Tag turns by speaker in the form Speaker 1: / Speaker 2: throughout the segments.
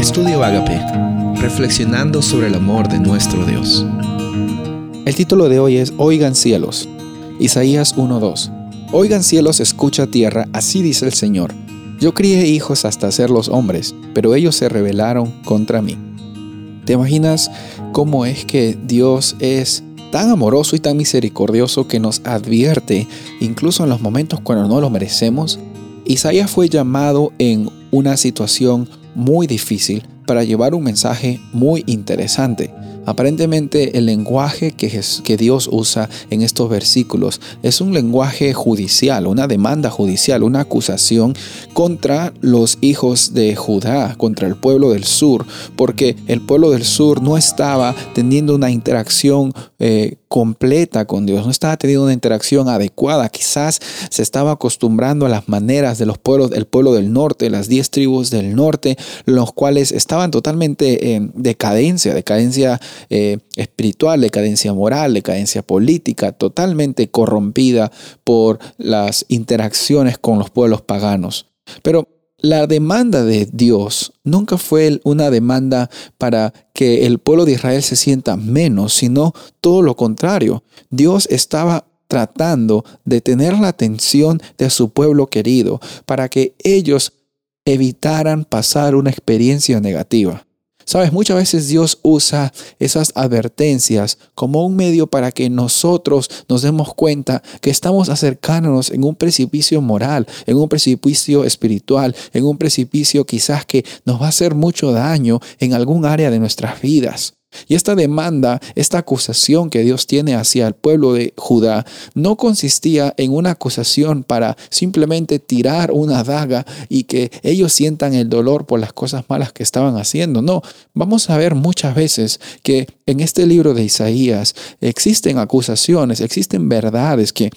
Speaker 1: Estudio Agape, reflexionando sobre el amor de nuestro Dios.
Speaker 2: El título de hoy es Oigan cielos, Isaías 1.2. Oigan cielos, escucha tierra, así dice el Señor. Yo crié hijos hasta hacerlos hombres, pero ellos se rebelaron contra mí. ¿Te imaginas cómo es que Dios es tan amoroso y tan misericordioso que nos advierte, incluso en los momentos cuando no lo merecemos? Isaías fue llamado en una situación muy difícil para llevar un mensaje muy interesante. Aparentemente el lenguaje que, Dios usa en estos versículos es un lenguaje judicial, una demanda judicial, una acusación contra los hijos de Judá, contra el pueblo del sur, porque el pueblo del sur no estaba teniendo una interacción eh, completa con Dios, no estaba teniendo una interacción adecuada, quizás se estaba acostumbrando a las maneras de los pueblos, del pueblo del norte, las diez tribus del norte, los cuales estaban totalmente en decadencia, decadencia eh, espiritual, decadencia moral, decadencia política, totalmente corrompida por las interacciones con los pueblos paganos. Pero la demanda de Dios nunca fue una demanda para que el pueblo de Israel se sienta menos, sino todo lo contrario. Dios estaba tratando de tener la atención de su pueblo querido para que ellos evitaran pasar una experiencia negativa. Sabes, muchas veces Dios usa esas advertencias como un medio para que nosotros nos demos cuenta que estamos acercándonos en un precipicio moral, en un precipicio espiritual, en un precipicio quizás que nos va a hacer mucho daño en algún área de nuestras vidas. Y esta demanda, esta acusación que Dios tiene hacia el pueblo de Judá, no consistía en una acusación para simplemente tirar una daga y que ellos sientan el dolor por las cosas malas que estaban haciendo. No, vamos a ver muchas veces que en este libro de Isaías existen acusaciones, existen verdades que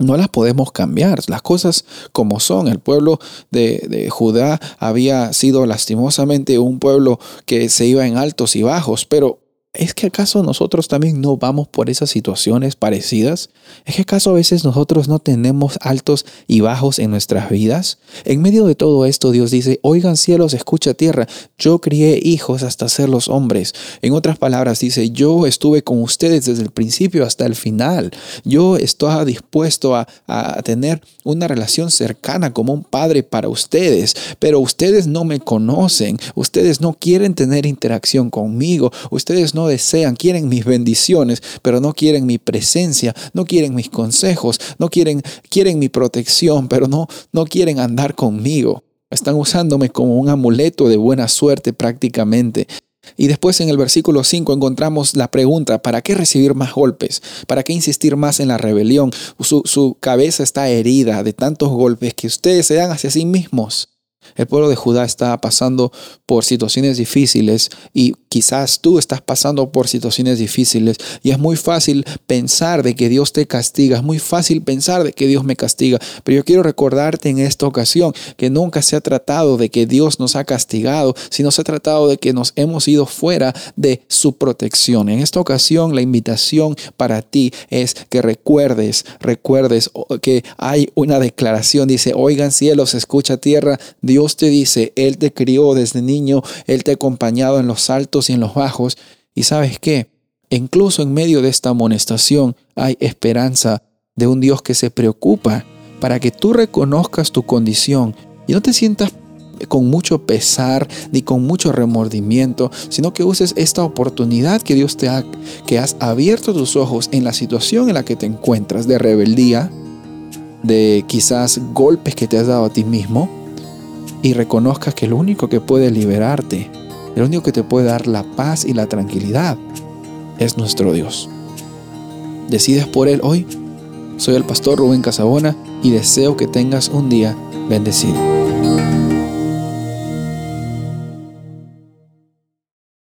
Speaker 2: no las podemos cambiar. Las cosas como son. El pueblo de, Judá había sido lastimosamente un pueblo que se iba en altos y bajos, pero ¿Es que acaso nosotros también no vamos por esas situaciones parecidas? ¿Es que acaso a veces nosotros no tenemos altos y bajos en nuestras vidas? En medio de todo esto Dios dice, oigan cielos, escucha tierra, yo crié hijos hasta ser los hombres. En otras palabras dice, yo estuve con ustedes desde el principio hasta el final. Yo estaba dispuesto a, a tener una relación cercana como un padre para ustedes, pero ustedes no me conocen, ustedes no quieren tener interacción conmigo, ustedes no desean, quieren mis bendiciones, pero no quieren mi presencia, no quieren mis consejos, no quieren, quieren mi protección, pero no, no quieren andar conmigo. Están usándome como un amuleto de buena suerte prácticamente. Y después en el versículo 5 encontramos la pregunta, ¿para qué recibir más golpes? ¿Para qué insistir más en la rebelión? Su, su cabeza está herida de tantos golpes que ustedes se dan hacia sí mismos. El pueblo de Judá está pasando por situaciones difíciles y quizás tú estás pasando por situaciones difíciles y es muy fácil pensar de que Dios te castiga, es muy fácil pensar de que Dios me castiga, pero yo quiero recordarte en esta ocasión que nunca se ha tratado de que Dios nos ha castigado, sino se ha tratado de que nos hemos ido fuera de su protección. En esta ocasión la invitación para ti es que recuerdes, recuerdes que hay una declaración, dice, oigan cielos, escucha tierra, te dice, Él te crió desde niño, Él te ha acompañado en los altos y en los bajos. Y sabes qué, incluso en medio de esta amonestación hay esperanza de un Dios que se preocupa para que tú reconozcas tu condición y no te sientas con mucho pesar ni con mucho remordimiento, sino que uses esta oportunidad que Dios te ha, que has abierto tus ojos en la situación en la que te encuentras de rebeldía, de quizás golpes que te has dado a ti mismo, y reconozcas que lo único que puede liberarte, lo único que te puede dar la paz y la tranquilidad es nuestro Dios. ¿Decides por Él hoy? Soy el pastor Rubén Casabona y deseo que tengas un día bendecido.